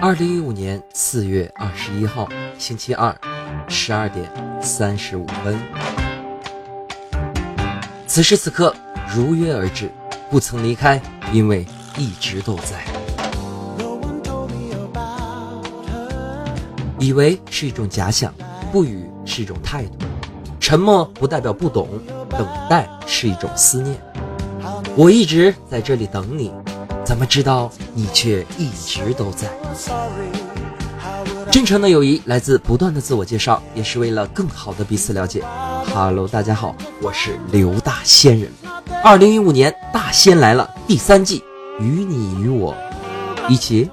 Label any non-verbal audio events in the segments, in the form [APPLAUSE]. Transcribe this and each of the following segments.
二零一五年四月二十一号，星期二，十二点三十五分。此时此刻，如约而至，不曾离开，因为一直都在。以为是一种假想，不语是一种态度，沉默不代表不懂，等待是一种思念。我一直在这里等你。怎么知道你却一直都在？真诚的友谊来自不断的自我介绍，也是为了更好的彼此了解。Hello，大家好，我是刘大仙人。二零一五年大仙来了第三季，与你与我一起，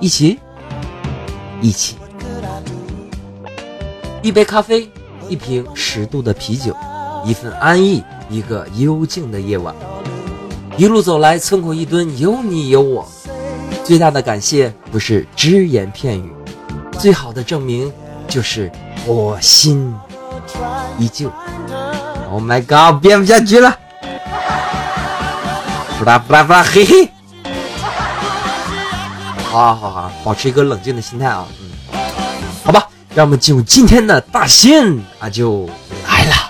一起，一起。一杯咖啡，一瓶十度的啤酒，一份安逸，一个幽静的夜晚。一路走来，村口一蹲，有你有我。最大的感谢不是只言片语，最好的证明就是我心依旧。Oh my god，编不下去了！不拉不拉不拉，嘿嘿。好好好，保持一个冷静的心态啊。嗯，好吧，让我们进入今天的大仙啊，就来了。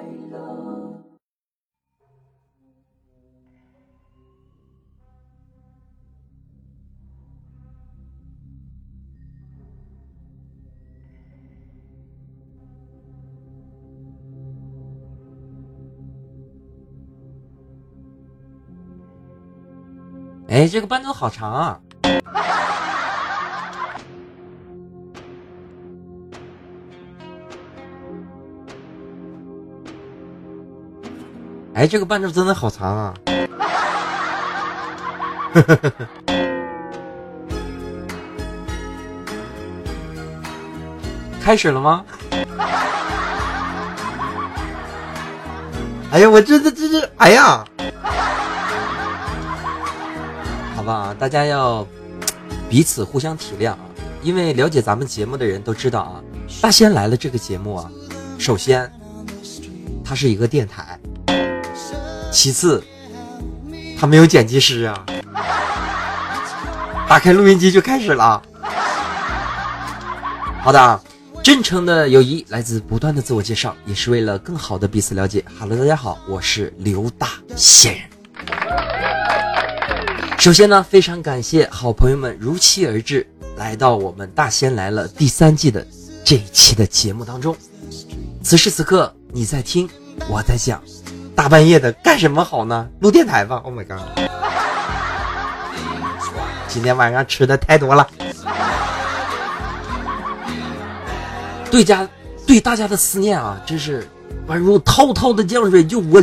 哎，这个伴奏好长啊！哎，这个伴奏真的好长啊！[LAUGHS] 开始了吗？哎呀，我这这这这，哎呀！吧，大家要彼此互相体谅啊！因为了解咱们节目的人都知道啊，大仙来了这个节目啊，首先它是一个电台，其次它没有剪辑师啊，打开录音机就开始了。好的，真诚的友谊来自不断的自我介绍，也是为了更好的彼此了解。Hello，大家好，我是刘大仙人。首先呢，非常感谢好朋友们如期而至，来到我们《大仙来了》第三季的这一期的节目当中。此时此刻，你在听，我在讲，大半夜的干什么好呢？录电台吧。Oh my god！今天晚上吃的太多了，对家对大家的思念啊，真是宛如滔滔的江水，就我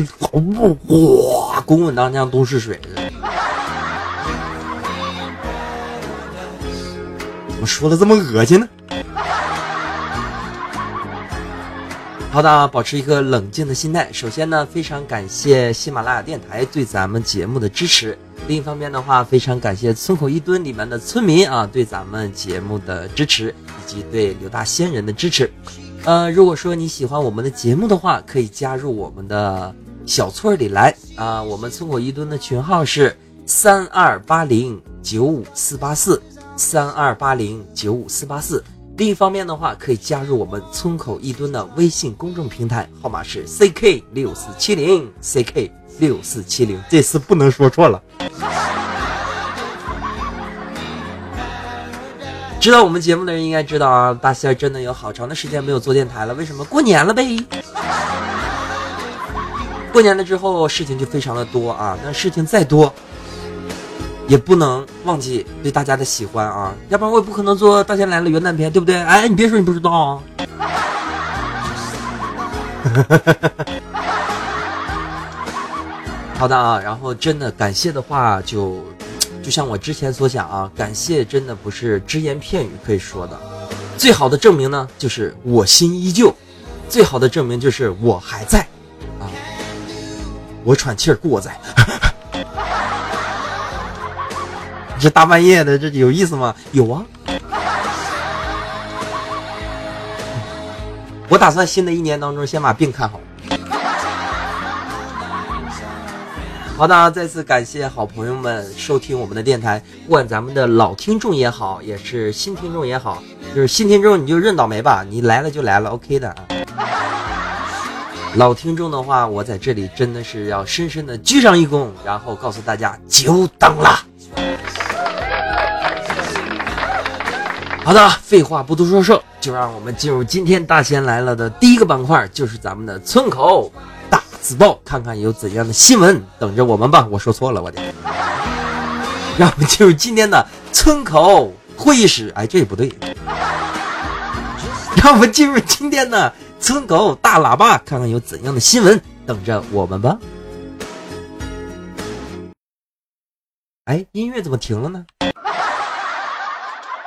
哇，滚滚当江东逝水。怎么说的这么恶心呢？好的，保持一个冷静的心态。首先呢，非常感谢喜马拉雅电台对咱们节目的支持。另一方面的话，非常感谢村口一蹲里面的村民啊，对咱们节目的支持，以及对刘大仙人的支持。呃，如果说你喜欢我们的节目的话，可以加入我们的小村里来啊。我们村口一蹲的群号是三二八零九五四八四。三二八零九五四八四。另一方面的话，可以加入我们村口一吨的微信公众平台，号码是 ck 六四七零 ck 六四七零。这次不能说错了。[LAUGHS] 知道我们节目的人应该知道啊，大仙真的有好长的时间没有做电台了。为什么？过年了呗。过年了之后事情就非常的多啊，那事情再多，也不能忘记对大家的喜欢啊，要不然我也不可能做大仙来了元旦片，对不对？哎，你别说你不知道啊。[LAUGHS] 好的啊，然后真的感谢的话，就就像我之前所讲啊，感谢真的不是只言片语可以说的，最好的证明呢，就是我心依旧，最好的证明就是我还在啊，我喘气儿故我在，这大半夜的这有意思吗？有啊，我打算新的一年当中先把病看好。好的，再次感谢好朋友们收听我们的电台，不管咱们的老听众也好，也是新听众也好，就是新听众你就认倒霉吧，你来了就来了，OK 的啊。老听众的话，我在这里真的是要深深的鞠上一躬，然后告诉大家久等了。好的，废话不多说，说就让我们进入今天大仙来了的第一个板块，就是咱们的村口。自报看看有怎样的新闻等着我们吧！我说错了，我的。让我们进入今天的村口会议室。哎，这也不对。让我们进入今天的村口大喇叭，看看有怎样的新闻等着我们吧。哎，音乐怎么停了呢？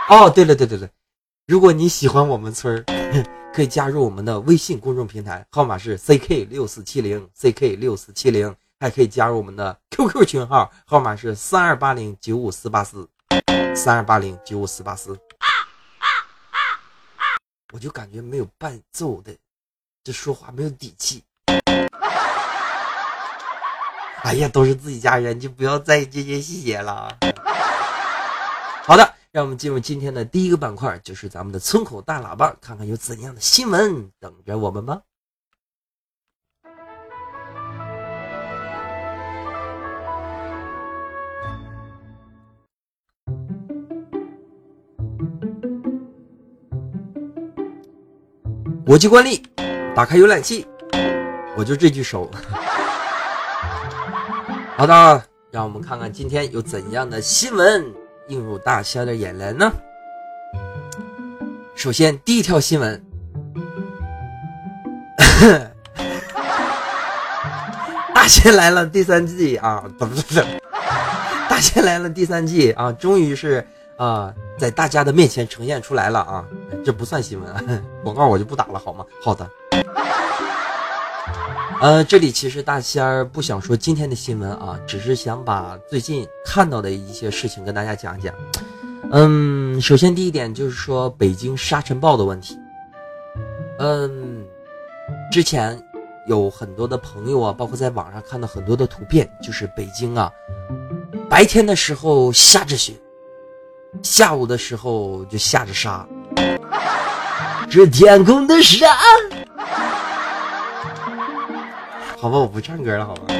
哦，对了，对对对，如果你喜欢我们村儿。[LAUGHS] 可以加入我们的微信公众平台，号码是 ck 六四七零 ck 六四七零，还可以加入我们的 QQ 群号，号码是三二八零九五四八四三二八零九五四八四。我就感觉没有伴奏的，这说话没有底气。哎呀，都是自己家人，就不要在意这些细节了。好的。让我们进入今天的第一个板块，就是咱们的村口大喇叭，看看有怎样的新闻等着我们吧。国际惯例，打开浏览器，我就这句熟。[LAUGHS] 好的，让我们看看今天有怎样的新闻。映入大仙的眼帘呢？首先，第一条新闻，[LAUGHS] 大仙来了第三季啊！不是不不，大仙来了第三季啊！终于是啊，在大家的面前呈现出来了啊！这不算新闻，[LAUGHS] 广告我就不打了，好吗？好的。呃，这里其实大仙儿不想说今天的新闻啊，只是想把最近看到的一些事情跟大家讲讲。嗯，首先第一点就是说北京沙尘暴的问题。嗯，之前有很多的朋友啊，包括在网上看到很多的图片，就是北京啊，白天的时候下着雪，下午的时候就下着沙，这天空的沙。好吧，我不唱歌了，好吧。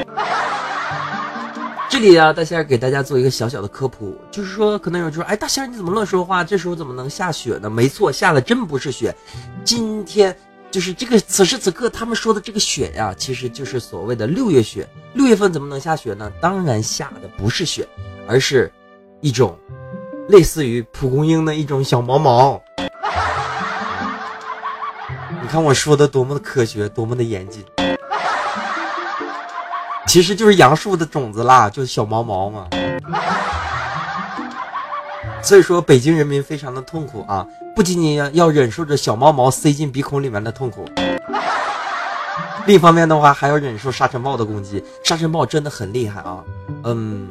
这里啊，大仙儿给大家做一个小小的科普，就是说，可能有人说，哎，大仙儿你怎么乱说话？这时候怎么能下雪呢？没错，下的真不是雪。今天就是这个此时此刻他们说的这个雪呀，其实就是所谓的六月雪。六月份怎么能下雪呢？当然下的不是雪，而是一种类似于蒲公英的一种小毛毛。你看我说的多么的科学，多么的严谨。其实就是杨树的种子啦，就是小毛毛嘛。[LAUGHS] 所以说，北京人民非常的痛苦啊，不仅仅要要忍受着小毛毛塞进鼻孔里面的痛苦，另一方面的话，还要忍受沙尘暴的攻击。沙尘暴真的很厉害啊，嗯，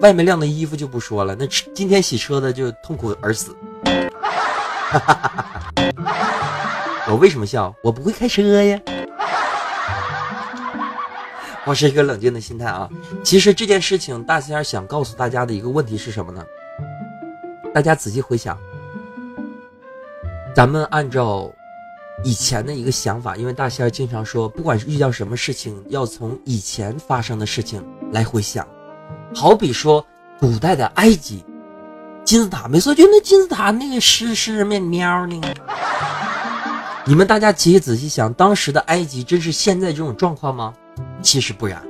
外面晾的衣服就不说了，那今天洗车的就痛苦而死。[LAUGHS] 我为什么笑？我不会开车呀。保持一个冷静的心态啊！其实这件事情，大仙儿想告诉大家的一个问题是什么呢？大家仔细回想，咱们按照以前的一个想法，因为大仙儿经常说，不管是遇到什么事情，要从以前发生的事情来回想。好比说，古代的埃及金字塔，没错，就那金字塔那个湿湿面喵呢。你们大家仔细仔细想，当时的埃及真是现在这种状况吗？其实不然，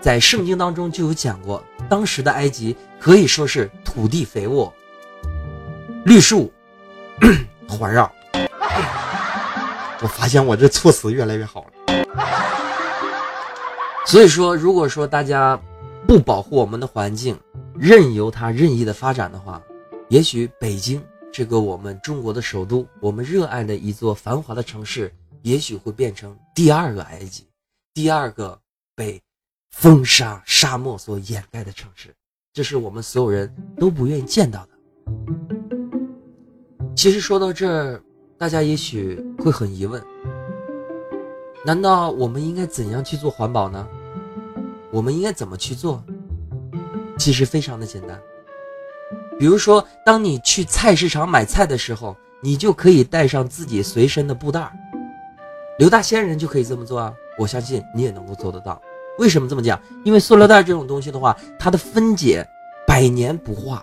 在圣经当中就有讲过，当时的埃及可以说是土地肥沃，绿树 [CLEARS THROAT] 环绕。我发现我这措辞越来越好了。所以说，如果说大家不保护我们的环境，任由它任意的发展的话，也许北京这个我们中国的首都，我们热爱的一座繁华的城市，也许会变成第二个埃及，第二个被风沙沙漠所掩盖的城市。这是我们所有人都不愿意见到的。其实说到这儿，大家也许会很疑问：难道我们应该怎样去做环保呢？我们应该怎么去做？其实非常的简单。比如说，当你去菜市场买菜的时候，你就可以带上自己随身的布袋儿。刘大仙人就可以这么做啊！我相信你也能够做得到。为什么这么讲？因为塑料袋这种东西的话，它的分解百年不化。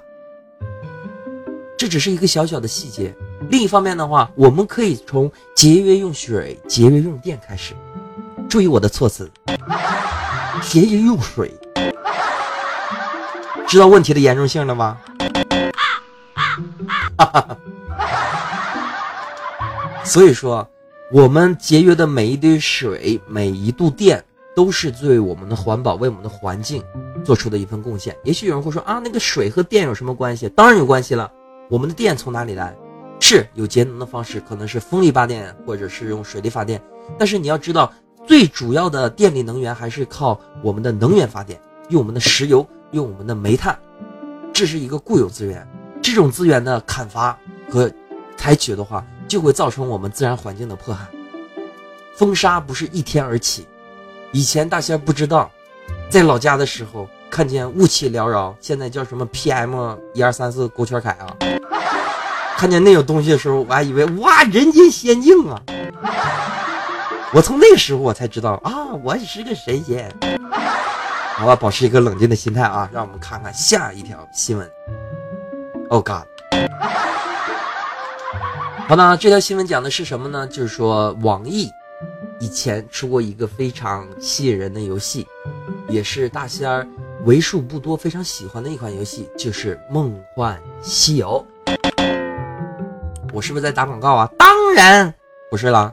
这只是一个小小的细节。另一方面的话，我们可以从节约用水、节约用电开始。注意我的措辞，节约用水。知道问题的严重性了吗？[LAUGHS] 所以说，我们节约的每一滴水、每一度电，都是对我们的环保、为我们的环境做出的一份贡献。也许有人会说啊，那个水和电有什么关系？当然有关系了。我们的电从哪里来？是有节能的方式，可能是风力发电，或者是用水力发电。但是你要知道，最主要的电力能源还是靠我们的能源发电，用我们的石油，用我们的煤炭，这是一个固有资源。这种资源的砍伐和采取的话，就会造成我们自然环境的破害。风沙不是一天而起，以前大仙不知道，在老家的时候看见雾气缭绕，现在叫什么 PM 一二三四勾圈凯啊！看见那种东西的时候，我还以为哇，人间仙境啊！我从那时候我才知道啊，我是个神仙。好吧，保持一个冷静的心态啊，让我们看看下一条新闻。Oh God！好那，这条新闻讲的是什么呢？就是说，网易以前出过一个非常吸引人的游戏，也是大仙儿为数不多非常喜欢的一款游戏，就是《梦幻西游》。我是不是在打广告啊？当然不是啦。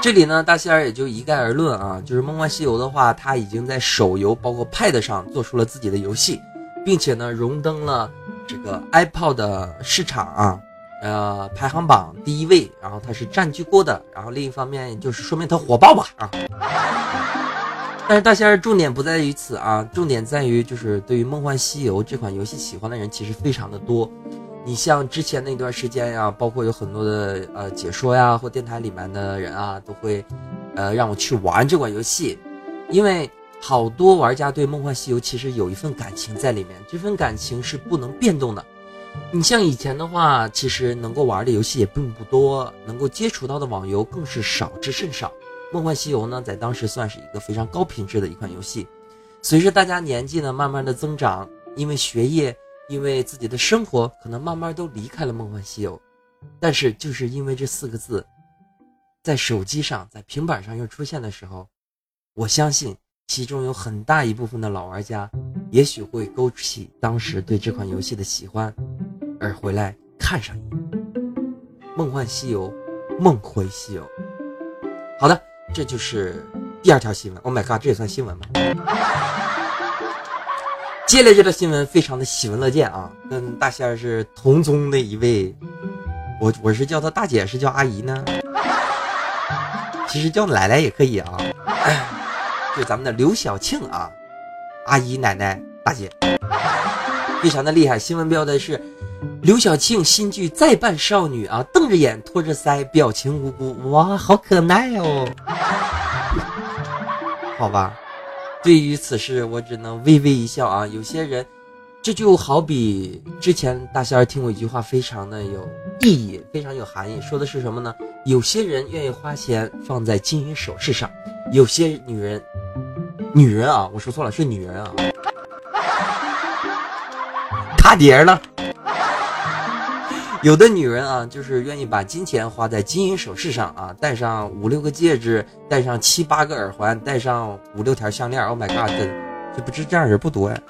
这里呢，大仙儿也就一概而论啊，就是《梦幻西游》的话，它已经在手游包括 Pad 上做出了自己的游戏。并且呢，荣登了这个 iPod 的市场啊，呃，排行榜第一位。然后它是占据过的。然后另一方面就是说明它火爆吧啊。[LAUGHS] 但是大仙儿重点不在于此啊，重点在于就是对于《梦幻西游》这款游戏喜欢的人其实非常的多。你像之前那段时间呀，包括有很多的呃解说呀或电台里面的人啊，都会呃让我去玩这款游戏，因为。好多玩家对《梦幻西游》其实有一份感情在里面，这份感情是不能变动的。你像以前的话，其实能够玩的游戏也并不多，能够接触到的网游更是少之甚少。《梦幻西游》呢，在当时算是一个非常高品质的一款游戏。随着大家年纪呢慢慢的增长，因为学业，因为自己的生活，可能慢慢都离开了《梦幻西游》。但是就是因为这四个字，在手机上、在平板上又出现的时候，我相信。其中有很大一部分的老玩家，也许会勾起当时对这款游戏的喜欢，而回来看上一眼《梦幻西游》，梦回西游。好的，这就是第二条新闻。Oh my god，这也算新闻吗？[LAUGHS] 接下来这条新闻非常的喜闻乐见啊，跟大仙儿是同宗的一位，我我是叫她大姐，是叫阿姨呢？[LAUGHS] 其实叫奶奶也可以啊。[LAUGHS] 就咱们的刘晓庆啊，阿姨、奶奶、大姐，非常的厉害。新闻标的是刘晓庆新剧再扮少女啊，瞪着眼，托着腮，表情无辜，哇，好可爱哦。好吧，对于此事我只能微微一笑啊。有些人，这就好比之前大仙儿听过一句话，非常的有意义，非常有含义，说的是什么呢？有些人愿意花钱放在金银首饰上，有些女人。女人啊，我说错了，是女人啊，卡碟了。有的女人啊，就是愿意把金钱花在金银首饰上啊，戴上五六个戒指，戴上七八个耳环，戴上五六条项链。Oh my god，这不是这样人不多呀。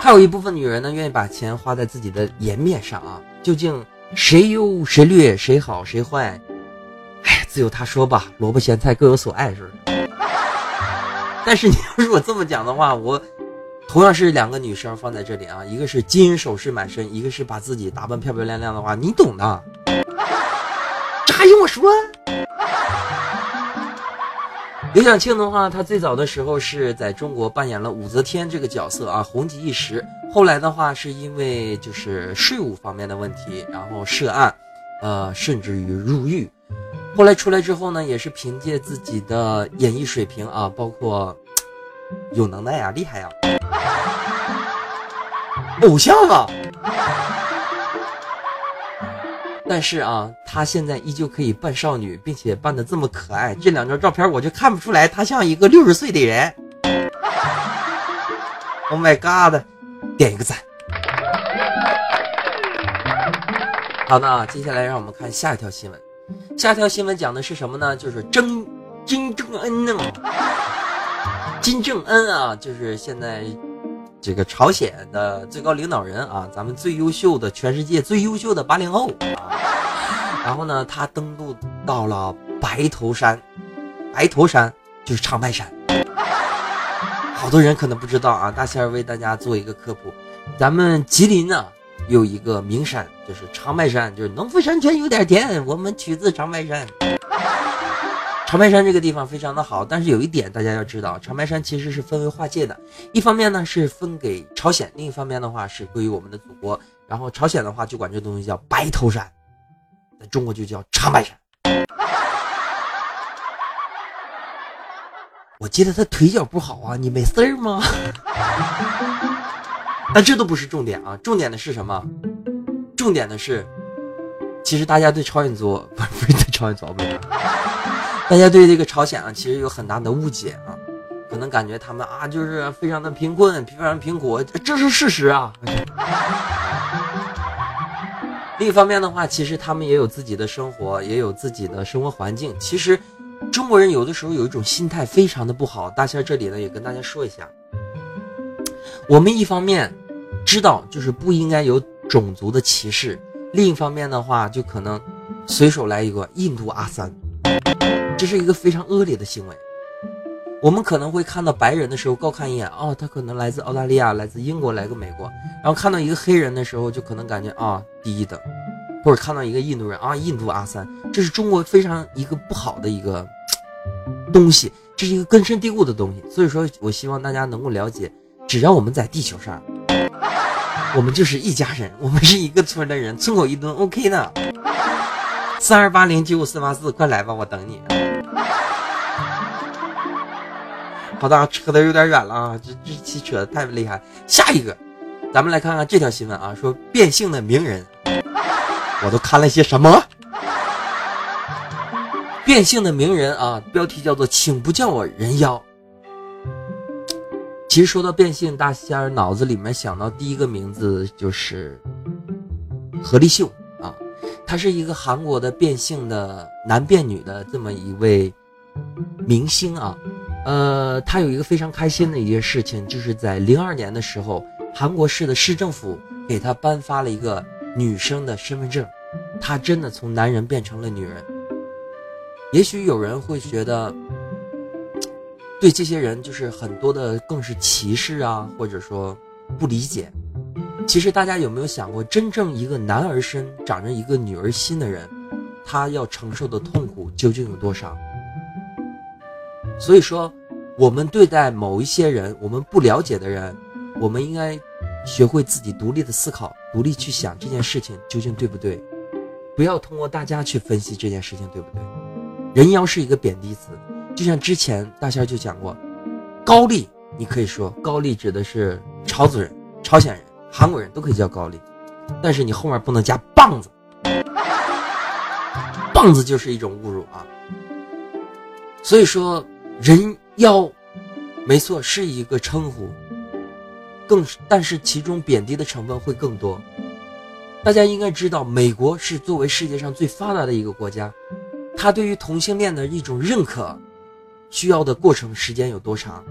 还有一部分女人呢，愿意把钱花在自己的颜面上啊。究竟谁优谁劣，谁好谁坏？自有他说吧。萝卜咸菜各有所爱，是不是？[LAUGHS] 但是你要如果这么讲的话，我。同样是两个女生放在这里啊，一个是金银首饰满身，一个是把自己打扮漂漂亮亮的话，你懂的。[LAUGHS] 这还用我说？[LAUGHS] 刘晓庆的话，她最早的时候是在中国扮演了武则天这个角色啊，红极一时。后来的话，是因为就是税务方面的问题，然后涉案，呃，甚至于入狱。后来出来之后呢，也是凭借自己的演艺水平啊，包括有能耐呀，厉害呀。[LAUGHS] 偶像啊！但是啊，她现在依旧可以扮少女，并且扮的这么可爱。这两张照片我就看不出来她像一个六十岁的人。[LAUGHS] Oh my god！点一个赞。好的，接下来让我们看下一条新闻。下条新闻讲的是什么呢？就是曾金正恩呢。金正恩啊，就是现在。这个朝鲜的最高领导人啊，咱们最优秀的全世界最优秀的八零后，然后呢，他登陆到了白头山，白头山就是长白山，好多人可能不知道啊，大仙儿为大家做一个科普，咱们吉林呢有一个名山，就是长白山，就是农夫山泉有点甜，我们取自长白山。[LAUGHS] 长白山这个地方非常的好，但是有一点大家要知道，长白山其实是分为划界的，一方面呢是分给朝鲜，另一方面的话是归于我们的祖国。然后朝鲜的话就管这东西叫白头山，在中国就叫长白山。我记得他腿脚不好啊，你没事儿吗？但这都不是重点啊，重点的是什么？重点的是，其实大家对朝鲜族不是不是对朝鲜族不是。大家对这个朝鲜啊，其实有很大的误解啊，可能感觉他们啊就是非常的贫困，非常贫苦，这是事实啊。另一方面的话，其实他们也有自己的生活，也有自己的生活环境。其实中国人有的时候有一种心态非常的不好，大仙这里呢也跟大家说一下，我们一方面知道就是不应该有种族的歧视，另一方面的话就可能随手来一个印度阿三。这是一个非常恶劣的行为。我们可能会看到白人的时候高看一眼，哦，他可能来自澳大利亚，来自英国，来个美国。然后看到一个黑人的时候，就可能感觉啊低一等，或者看到一个印度人啊，印度阿三，这是中国非常一个不好的一个东西，这是一个根深蒂固的东西。所以说我希望大家能够了解，只要我们在地球上，我们就是一家人，我们是一个村的人，村口一蹲，OK 的。三二八零九五四八四，快来吧，我等你。好的，扯的有点远了啊，这这期扯的太厉害。下一个，咱们来看看这条新闻啊，说变性的名人，我都看了些什么？变性的名人啊，标题叫做“请不叫我人妖”。其实说到变性，大仙儿脑子里面想到第一个名字就是何立秀啊。他是一个韩国的变性的男变女的这么一位明星啊，呃，他有一个非常开心的一件事情，就是在零二年的时候，韩国市的市政府给他颁发了一个女生的身份证，他真的从男人变成了女人。也许有人会觉得，对这些人就是很多的更是歧视啊，或者说不理解。其实大家有没有想过，真正一个男儿身长着一个女儿心的人，他要承受的痛苦究竟有多少？所以说，我们对待某一些人，我们不了解的人，我们应该学会自己独立的思考，独立去想这件事情究竟对不对，不要通过大家去分析这件事情对不对。人妖是一个贬低词，就像之前大仙就讲过，高丽，你可以说高丽指的是朝族人、朝鲜人。韩国人都可以叫高丽，但是你后面不能加棒子，棒子就是一种侮辱啊。所以说人妖，没错是一个称呼，更但是其中贬低的成分会更多。大家应该知道，美国是作为世界上最发达的一个国家，它对于同性恋的一种认可，需要的过程时间有多长？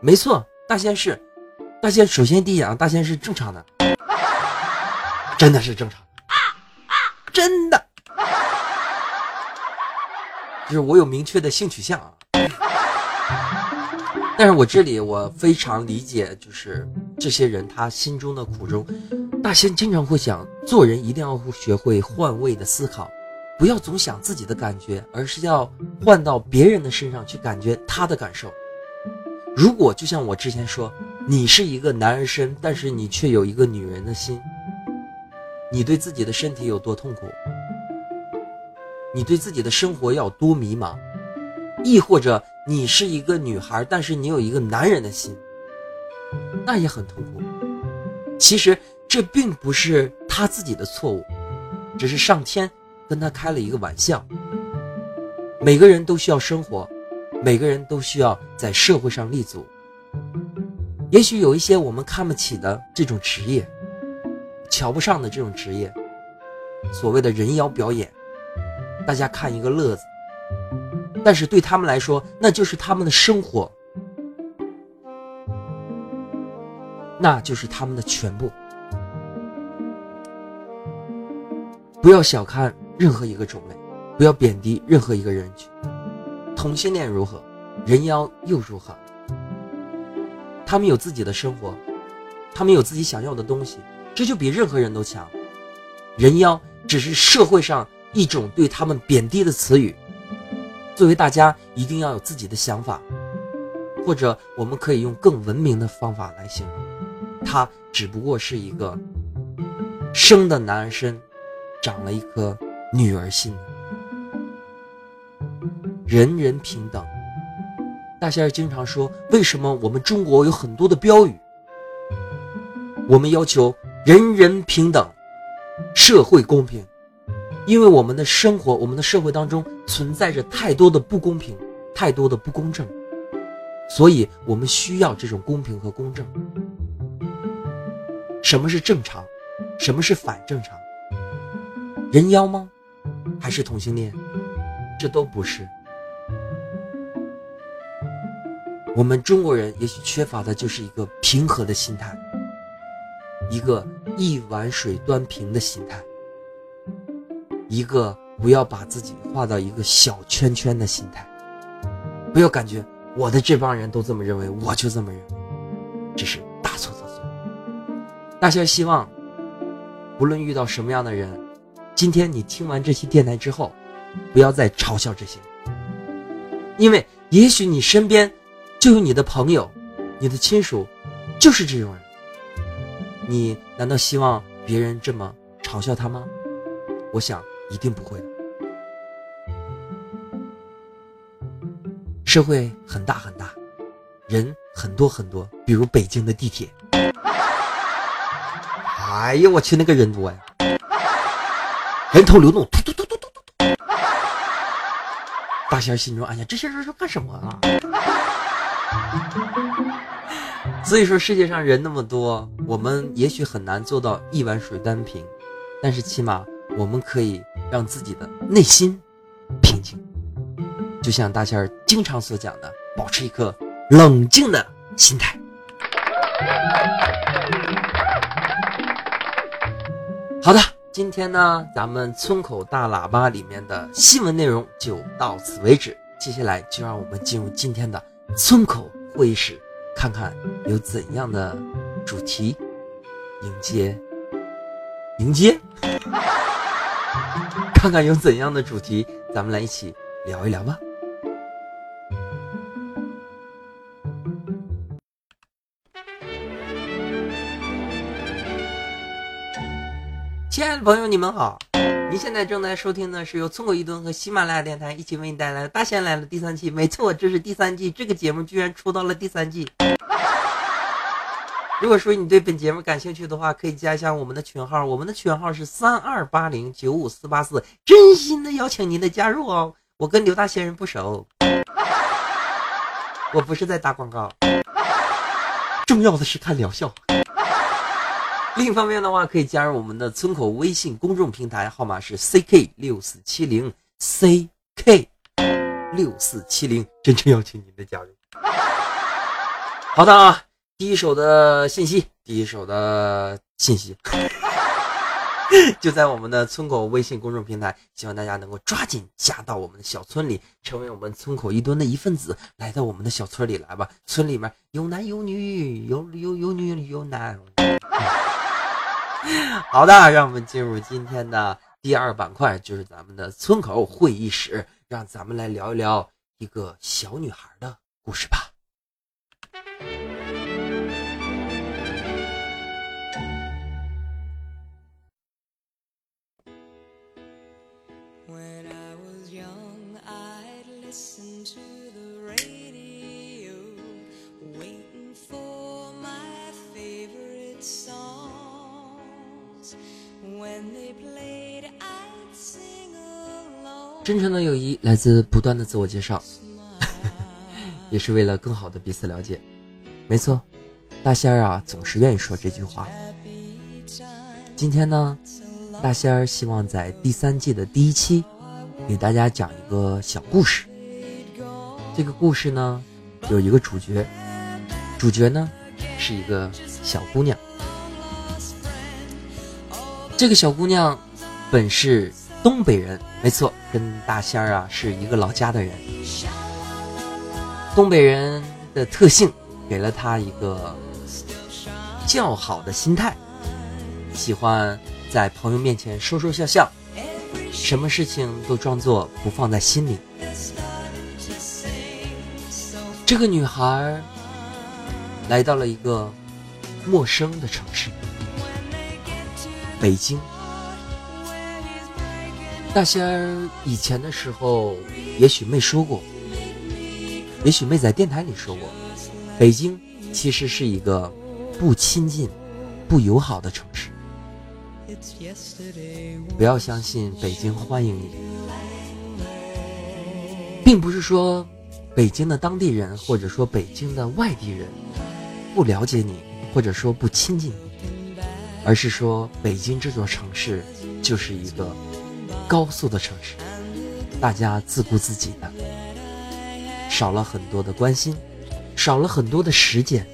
没错，大仙是，大仙首先第一眼，大仙是正常的，真的是正常，真的，就是我有明确的性取向啊。但是我这里我非常理解，就是这些人他心中的苦衷。大仙经常会想，做人一定要学会换位的思考，不要总想自己的感觉，而是要换到别人的身上去感觉他的感受。如果就像我之前说，你是一个男人身，但是你却有一个女人的心，你对自己的身体有多痛苦？你对自己的生活要多迷茫？亦或者？你是一个女孩，但是你有一个男人的心，那也很痛苦。其实这并不是他自己的错误，只是上天跟他开了一个玩笑。每个人都需要生活，每个人都需要在社会上立足。也许有一些我们看不起的这种职业，瞧不上的这种职业，所谓的人妖表演，大家看一个乐子。但是对他们来说，那就是他们的生活，那就是他们的全部。不要小看任何一个种类，不要贬低任何一个人群。同性恋如何，人妖又如何？他们有自己的生活，他们有自己想要的东西，这就比任何人都强。人妖只是社会上一种对他们贬低的词语。作为大家一定要有自己的想法，或者我们可以用更文明的方法来形容，他只不过是一个生的男儿身，长了一颗女儿心。人人平等，大仙儿经常说，为什么我们中国有很多的标语？我们要求人人平等，社会公平。因为我们的生活，我们的社会当中存在着太多的不公平，太多的不公正，所以我们需要这种公平和公正。什么是正常？什么是反正常？人妖吗？还是同性恋？这都不是。我们中国人也许缺乏的就是一个平和的心态，一个一碗水端平的心态。一个不要把自己画到一个小圈圈的心态，不要感觉我的这帮人都这么认为，我就这么认为，这是大错特错。大家希望，不论遇到什么样的人，今天你听完这期电台之后，不要再嘲笑这些，因为也许你身边就有你的朋友、你的亲属，就是这种人。你难道希望别人这么嘲笑他吗？我想。一定不会的。社会很大很大，人很多很多，比如北京的地铁。哎呀，我去，那个人多呀！人头流动，突突突突突突。大仙心中，哎呀，这些人是干什么啊？所以说，世界上人那么多，我们也许很难做到一碗水端平，但是起码我们可以。让自己的内心平静，就像大仙儿经常所讲的，保持一颗冷静的心态。好的，今天呢，咱们村口大喇叭里面的新闻内容就到此为止。接下来就让我们进入今天的村口会议室，看看有怎样的主题迎接迎接。[LAUGHS] 看看有怎样的主题，咱们来一起聊一聊吧。亲爱的朋友，你们好！您现在正在收听的是由村口一吨和喜马拉雅电台一起为你带来的《大仙来了》第三期。没错，这是第三季，这个节目居然出到了第三季。[LAUGHS] 如果说你对本节目感兴趣的话，可以加一下我们的群号，我们的群号是三二八零九五四八四，真心的邀请您的加入哦。我跟刘大仙人不熟，我不是在打广告，[LAUGHS] 重要的是看疗效。另一方面的话，可以加入我们的村口微信公众平台，号码是 ck 六四七零 ck 六四七零，真诚邀请您的加入。好的啊，第一手的信息，第一手的信息。[LAUGHS] 就在我们的村口微信公众平台，希望大家能够抓紧加到我们的小村里，成为我们村口一墩的一份子。来到我们的小村里来吧，村里面有男有女，有有有女有男。[LAUGHS] 好的，让我们进入今天的第二板块，就是咱们的村口会议室，让咱们来聊一聊一个小女孩的故事吧。真诚的友谊来自不断的自我介绍，[LAUGHS] 也是为了更好的彼此了解。没错，大仙儿啊，总是愿意说这句话。今天呢，大仙儿希望在第三季的第一期，给大家讲一个小故事。这个故事呢，有一个主角，主角呢是一个小姑娘。这个小姑娘本是。东北人，没错，跟大仙儿啊是一个老家的人。东北人的特性给了他一个较好的心态，喜欢在朋友面前说说笑笑，什么事情都装作不放在心里。这个女孩来到了一个陌生的城市——北京。大仙儿以前的时候，也许没说过，也许没在电台里说过，北京其实是一个不亲近、不友好的城市。不要相信北京欢迎你，并不是说北京的当地人或者说北京的外地人不了解你，或者说不亲近你，而是说北京这座城市就是一个。高速的城市，大家自顾自己的，少了很多的关心，少了很多的时间，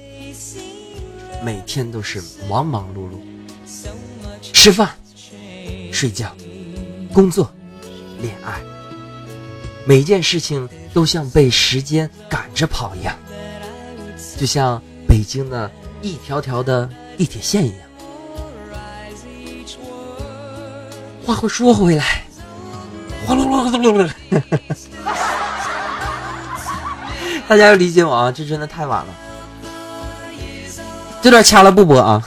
每天都是忙忙碌碌，吃饭、睡觉、工作、恋爱，每件事情都像被时间赶着跑一样，就像北京的一条条的地铁线一样。话会说回来。[LAUGHS] 大家要理解我啊，这真的太晚了。这段掐了不播啊？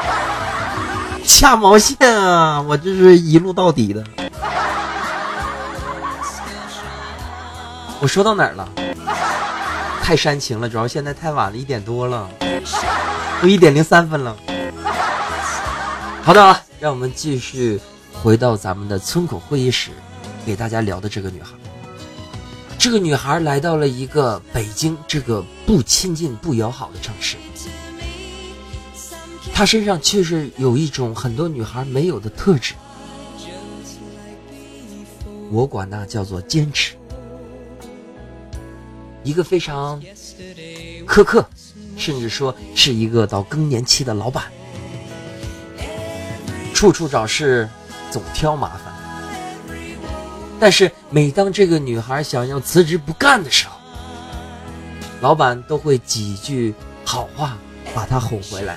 [LAUGHS] 掐毛线啊！我这是一路到底的。我说到哪儿了？太煽情了，主要现在太晚了，一点多了，都一点零三分了。好的啊，让我们继续。回到咱们的村口会议室，给大家聊的这个女孩。这个女孩来到了一个北京这个不亲近、不友好的城市，她身上却是有一种很多女孩没有的特质，我管那叫做坚持。一个非常苛刻，甚至说是一个到更年期的老板，处处找事。总挑麻烦，但是每当这个女孩想要辞职不干的时候，老板都会几句好话把她哄回来。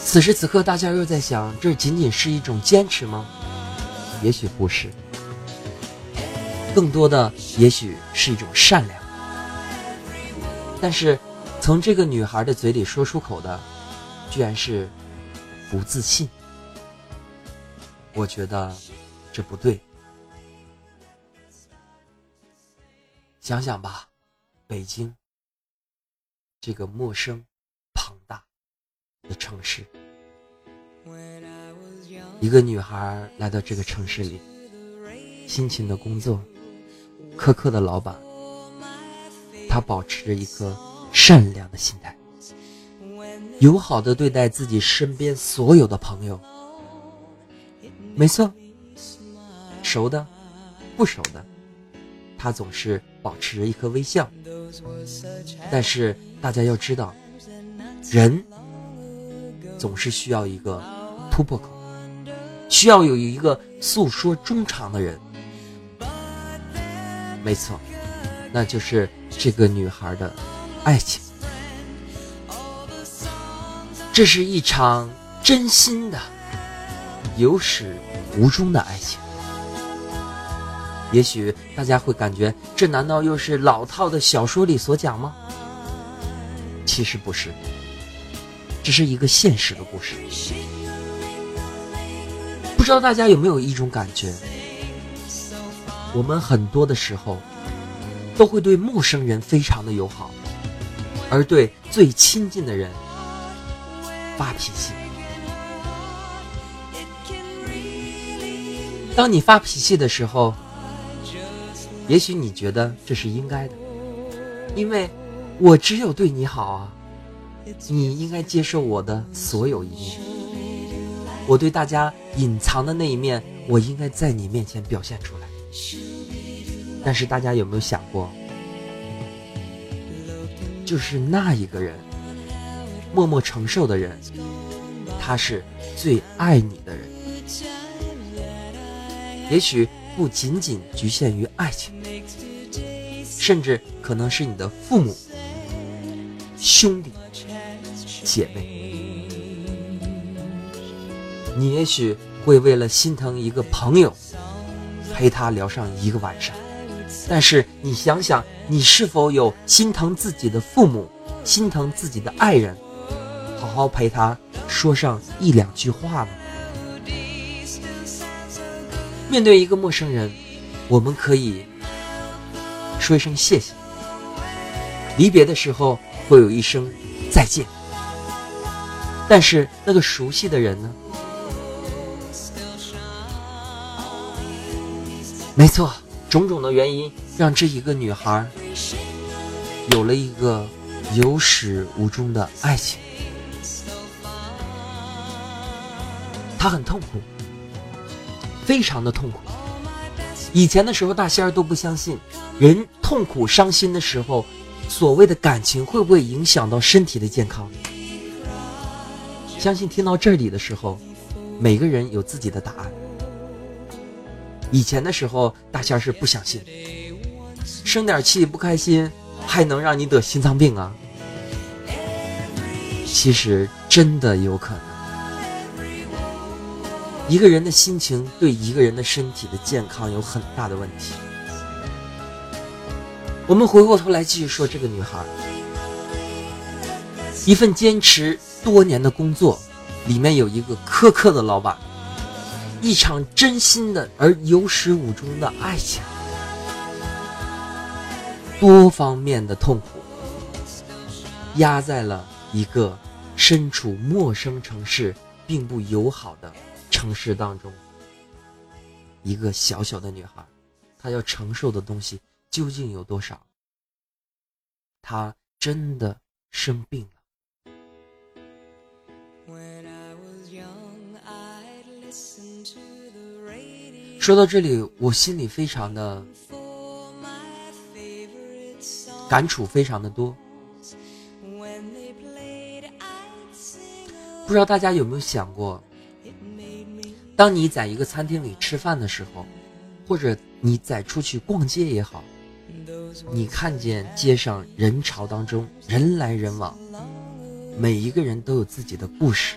此时此刻，大家又在想，这仅仅是一种坚持吗？也许不是，更多的也许是一种善良。但是，从这个女孩的嘴里说出口的，居然是。不自信，我觉得这不对。想想吧，北京这个陌生、庞大的城市，一个女孩来到这个城市里，辛勤的工作，苛刻的老板，她保持着一颗善良的心态，友好的对待自己身边所有的朋友。没错，熟的，不熟的，他总是保持着一颗微笑。但是大家要知道，人总是需要一个突破口，需要有一个诉说衷肠的人。没错，那就是这个女孩的爱情。这是一场真心的、有始无终的爱情。也许大家会感觉，这难道又是老套的小说里所讲吗？其实不是，这是一个现实的故事。不知道大家有没有一种感觉？我们很多的时候都会对陌生人非常的友好，而对最亲近的人发脾气。当你发脾气的时候，也许你觉得这是应该的，因为我只有对你好啊，你应该接受我的所有一面。我对大家隐藏的那一面，我应该在你面前表现出来。但是大家有没有想过，就是那一个人，默默承受的人，他是最爱你的人。也许。不仅仅局限于爱情，甚至可能是你的父母、兄弟、姐妹。你也许会为了心疼一个朋友，陪他聊上一个晚上。但是你想想，你是否有心疼自己的父母、心疼自己的爱人，好好陪他说上一两句话呢？面对一个陌生人，我们可以说一声谢谢。离别的时候会有一声再见。但是那个熟悉的人呢？没错，种种的原因让这一个女孩有了一个有始无终的爱情。她很痛苦。非常的痛苦。以前的时候，大仙儿都不相信，人痛苦伤心的时候，所谓的感情会不会影响到身体的健康？相信听到这里的时候，每个人有自己的答案。以前的时候，大仙儿是不相信，生点气不开心，还能让你得心脏病啊？其实真的有可能。一个人的心情对一个人的身体的健康有很大的问题。我们回过头来继续说这个女孩，一份坚持多年的工作，里面有一个苛刻的老板，一场真心的而有始无终的爱情，多方面的痛苦，压在了一个身处陌生城市并不友好的。城市当中，一个小小的女孩，她要承受的东西究竟有多少？她真的生病了。说到这里，我心里非常的感触，非常的多。不知道大家有没有想过？当你在一个餐厅里吃饭的时候，或者你在出去逛街也好，你看见街上人潮当中人来人往，每一个人都有自己的故事，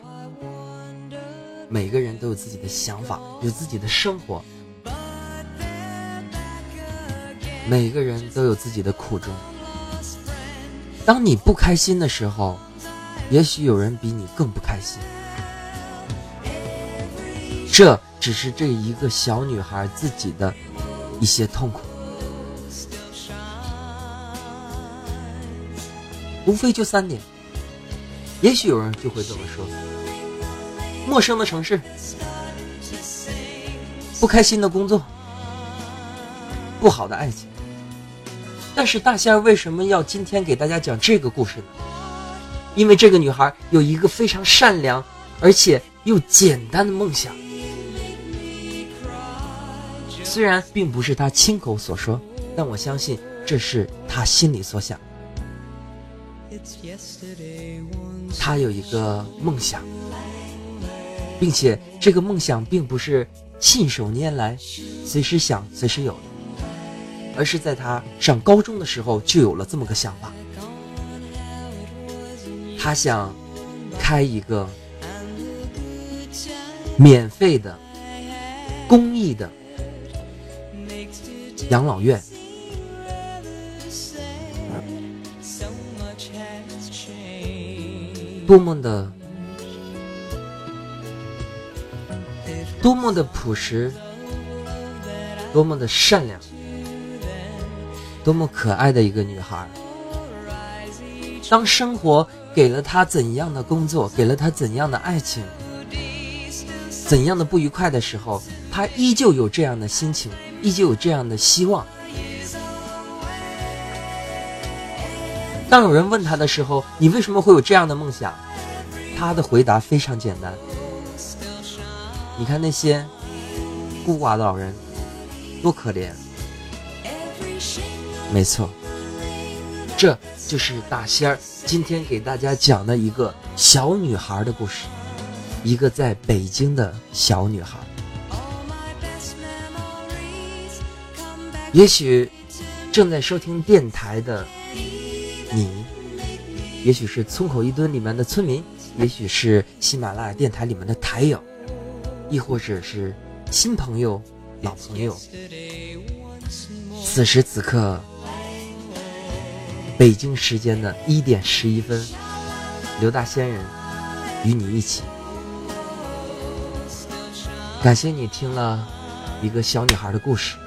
每个人都有自己的想法，有自己的生活，每个人都有自己的苦衷。当你不开心的时候，也许有人比你更不开心。这只是这一个小女孩自己的一些痛苦，无非就三点。也许有人就会这么说：陌生的城市，不开心的工作，不好的爱情。但是大仙为什么要今天给大家讲这个故事呢？因为这个女孩有一个非常善良而且又简单的梦想。虽然并不是他亲口所说，但我相信这是他心里所想。他有一个梦想，并且这个梦想并不是信手拈来、随时想随时有的，而是在他上高中的时候就有了这么个想法。他想开一个免费的、公益的。养老院，多么的，多么的朴实，多么的善良，多么可爱的一个女孩。当生活给了她怎样的工作，给了她怎样的爱情，怎样的不愉快的时候，她依旧有这样的心情。依旧有这样的希望。当有人问他的时候，你为什么会有这样的梦想？他的回答非常简单。你看那些孤寡的老人，多可怜。没错，这就是大仙儿今天给大家讲的一个小女孩的故事，一个在北京的小女孩。也许正在收听电台的你，也许是村口一蹲里面的村民，也许是喜马拉雅电台里面的台友，亦或者是新朋友、老朋友。此时此刻，北京时间的一点十一分，刘大仙人与你一起，感谢你听了一个小女孩的故事。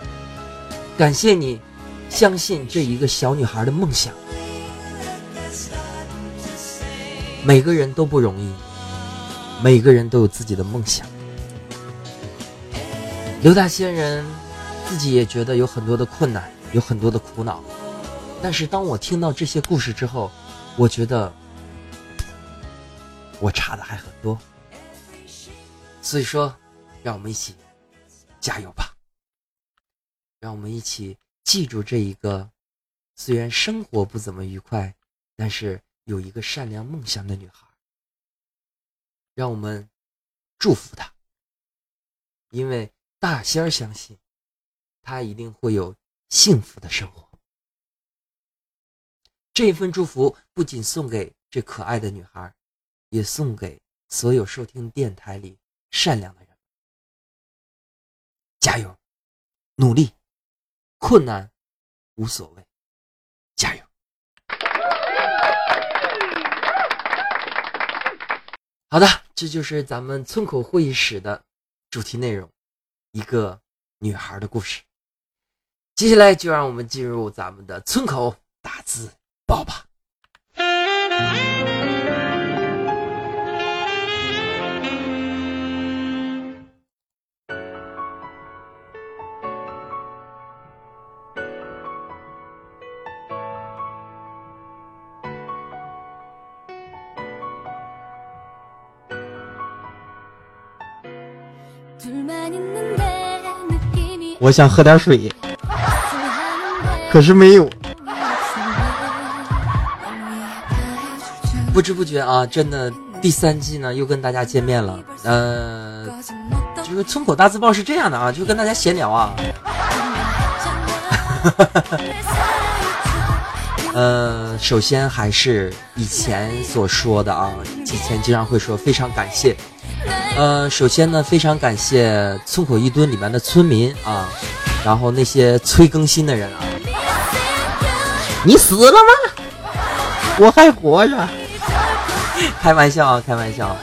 感谢你，相信这一个小女孩的梦想。每个人都不容易，每个人都有自己的梦想。刘大仙人自己也觉得有很多的困难，有很多的苦恼。但是当我听到这些故事之后，我觉得我差的还很多。所以说，让我们一起加油吧。让我们一起记住这一个，虽然生活不怎么愉快，但是有一个善良梦想的女孩。让我们祝福她，因为大仙儿相信，她一定会有幸福的生活。这一份祝福不仅送给这可爱的女孩，也送给所有收听电台里善良的人。加油，努力！困难无所谓，加油！好的，这就是咱们村口会议室的主题内容，一个女孩的故事。接下来就让我们进入咱们的村口打字报吧。我想喝点水，[LAUGHS] 可是没有。不知不觉啊，真的第三季呢又跟大家见面了。呃，就是村口大字报是这样的啊，就跟大家闲聊啊。[LAUGHS] 呃，首先还是以前所说的啊，以前经常会说非常感谢。呃，首先呢，非常感谢村口一蹲里面的村民啊，然后那些催更新的人啊，你死了吗？我还活着，开玩笑啊，开玩笑。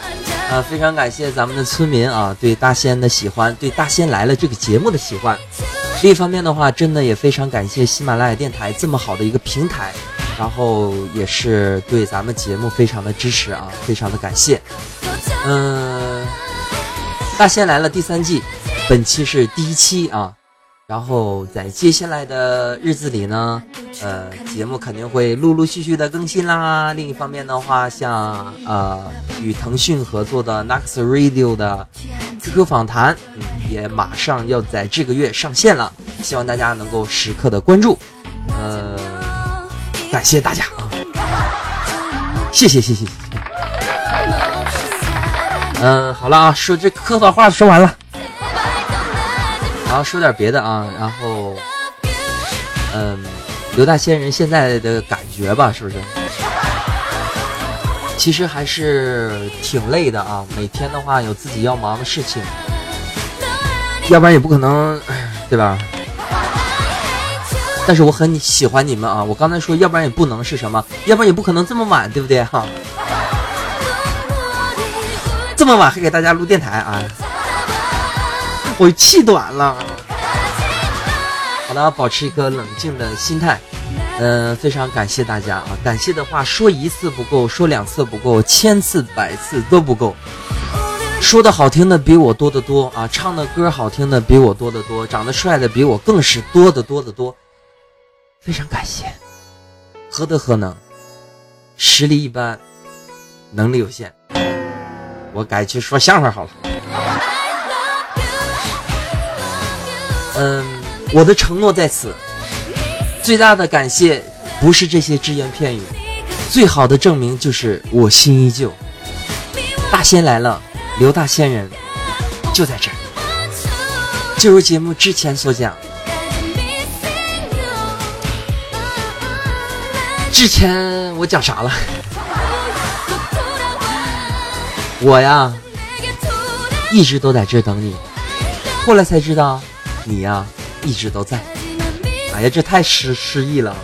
呃，非常感谢咱们的村民啊，对大仙的喜欢，对大仙来了这个节目的喜欢。另一方面的话，真的也非常感谢喜马拉雅电台这么好的一个平台，然后也是对咱们节目非常的支持啊，非常的感谢。嗯，大仙来了第三季，本期是第一期啊，然后在接下来的日子里呢，呃，节目肯定会陆陆续续的更新啦。另一方面的话，像呃与腾讯合作的 Next Radio 的 QQ 访谈，嗯，也马上要在这个月上线了，希望大家能够时刻的关注。呃，感谢大家啊，谢谢谢谢嗯，好了啊，说这客套话说完了，然后说点别的啊，然后，嗯，刘大仙人现在的感觉吧，是不是？其实还是挺累的啊，每天的话有自己要忙的事情，要不然也不可能，对吧？但是我很喜欢你们啊，我刚才说要不然也不能是什么，要不然也不可能这么晚，对不对哈？这么晚还给大家录电台啊！我气短了。好的，保持一个冷静的心态。嗯，非常感谢大家啊！感谢的话说一次不够，说两次不够，千次百次都不够。说的好听的比我多得多啊！唱的歌好听的比我多得多，长得帅的比我更是多得多得多。非常感谢。何德何能？实力一般，能力有限。我改去说相声好了。嗯，我的承诺在此。最大的感谢不是这些只言片语，最好的证明就是我心依旧。大仙来了，刘大仙人就在这儿。就如节目之前所讲，之前我讲啥了？我呀，一直都在这等你。后来才知道，你呀一直都在。哎呀，这太失失忆了。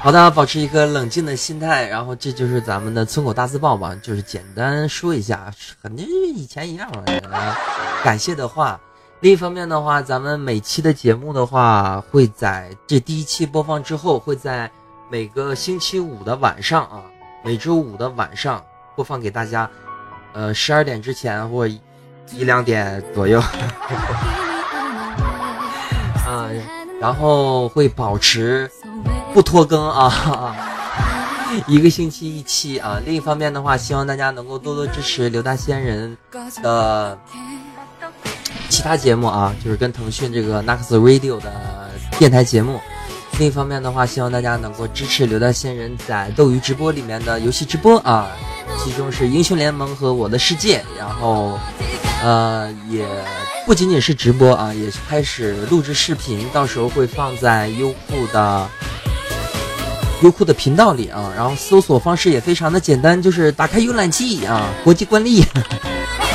好的，保持一个冷静的心态，然后这就是咱们的村口大字报吧，就是简单说一下，肯定以前一样啊。感谢的话，另一方面的话，咱们每期的节目的话，会在这第一期播放之后，会在每个星期五的晚上啊，每周五的晚上。播放给大家，呃，十二点之前或一两点左右，[LAUGHS] 啊，然后会保持不拖更啊，[LAUGHS] 一个星期一期啊。另一方面的话，希望大家能够多多支持刘大仙人的其他节目啊，就是跟腾讯这个 Next Radio 的电台节目。另一方面的话，希望大家能够支持刘大仙人在斗鱼直播里面的游戏直播啊。其中是英雄联盟和我的世界，然后，呃，也不仅仅是直播啊，也开始录制视频，到时候会放在优酷的优酷的频道里啊。然后搜索方式也非常的简单，就是打开浏览器啊，国际惯例，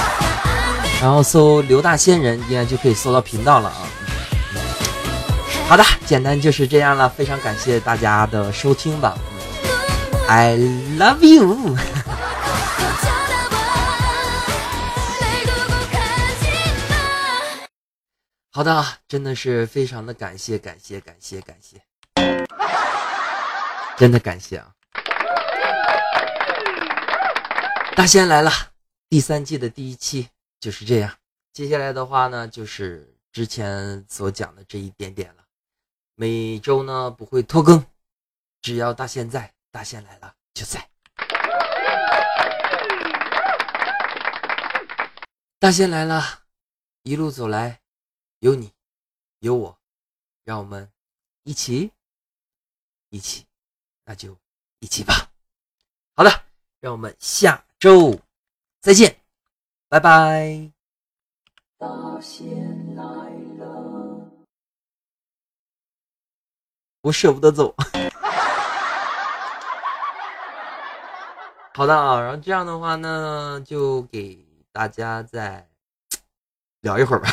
[LAUGHS] 然后搜刘大仙人，应该就可以搜到频道了啊。好的，简单就是这样了，非常感谢大家的收听吧，I love you。好的，真的是非常的感谢，感谢，感谢，感谢，真的感谢啊！大仙来了，第三季的第一期就是这样。接下来的话呢，就是之前所讲的这一点点了。每周呢不会拖更，只要大仙在，大仙来了就在。大仙来了，一路走来。有你，有我，让我们一起，一起，那就一起吧。好的，让我们下周再见，拜拜。大仙来了我舍不得走。[LAUGHS] 好的啊，然后这样的话呢，就给大家再聊一会儿吧。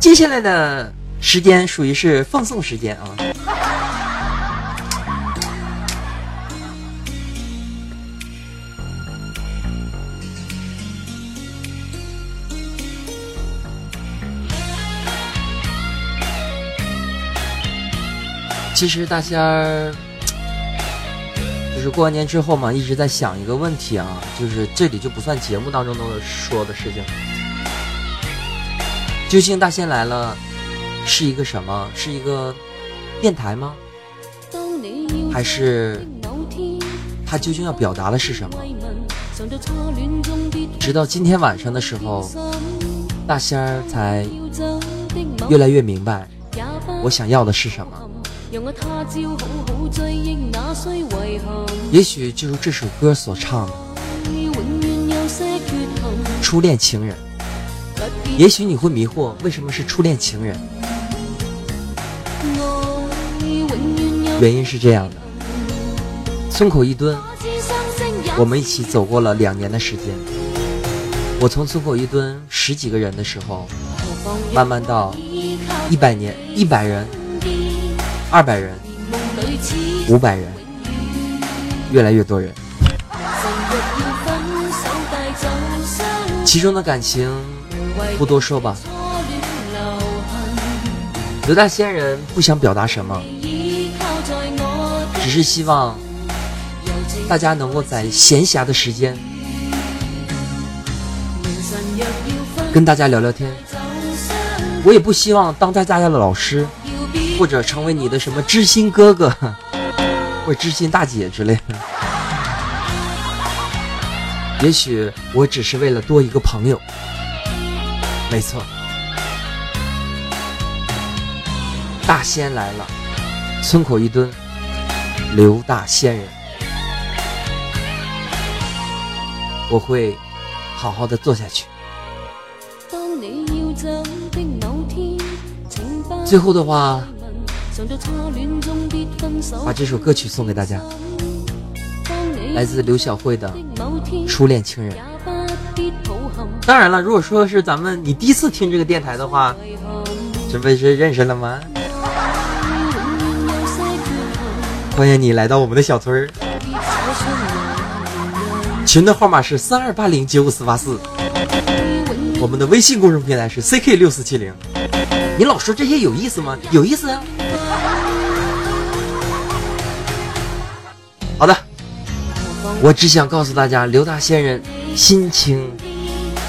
接下来的时间属于是放送时间啊。其实大仙儿就是过完年之后嘛，一直在想一个问题啊，就是这里就不算节目当中的说的事情。究竟大仙来了是一个什么？是一个电台吗？还是他究竟要表达的是什么？直到今天晚上的时候，大仙儿才越来越明白我想要的是什么。也许就如这首歌所唱的，初恋情人。也许你会迷惑，为什么是初恋情人？原因是这样的：村口一蹲，我们一起走过了两年的时间。我从村口一蹲十几个人的时候，慢慢到一百年、一百人、二百人、五百人，越来越多人。其中的感情。不多说吧。刘大仙人不想表达什么，只是希望大家能够在闲暇的时间跟大家聊聊天。我也不希望当大家的老师，或者成为你的什么知心哥哥 [LAUGHS] 或知心大姐之类的。也许我只是为了多一个朋友。没错，大仙来了，村口一蹲，刘大仙人，我会好好的做下去。最后的话，把这首歌曲送给大家，来自刘晓慧的《初恋情人》。当然了，如果说是咱们你第一次听这个电台的话，这不是认识了吗？欢迎你来到我们的小村儿，群的号码是三二八零九五四八四，我们的微信公众平台是 CK 六四七零。你老说这些有意思吗？有意思啊！好的，我只想告诉大家，刘大仙人心情。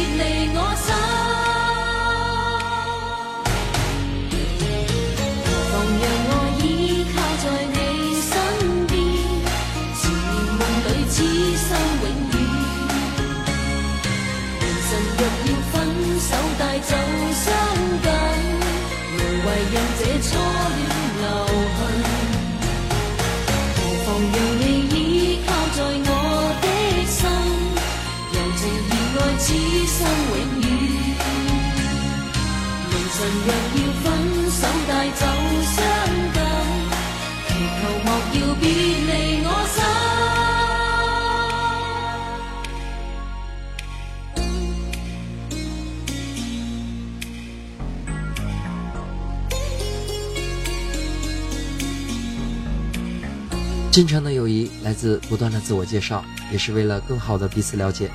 别离我心何妨让我依靠在你身边缠绵梦里此生永远神若要分手带走伤感无谓让这初真诚的友谊来自不断的自我介绍，也是为了更好的彼此了解。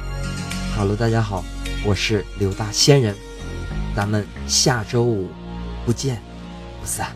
好了大家好，我是刘大仙人，咱们下周五不见不散。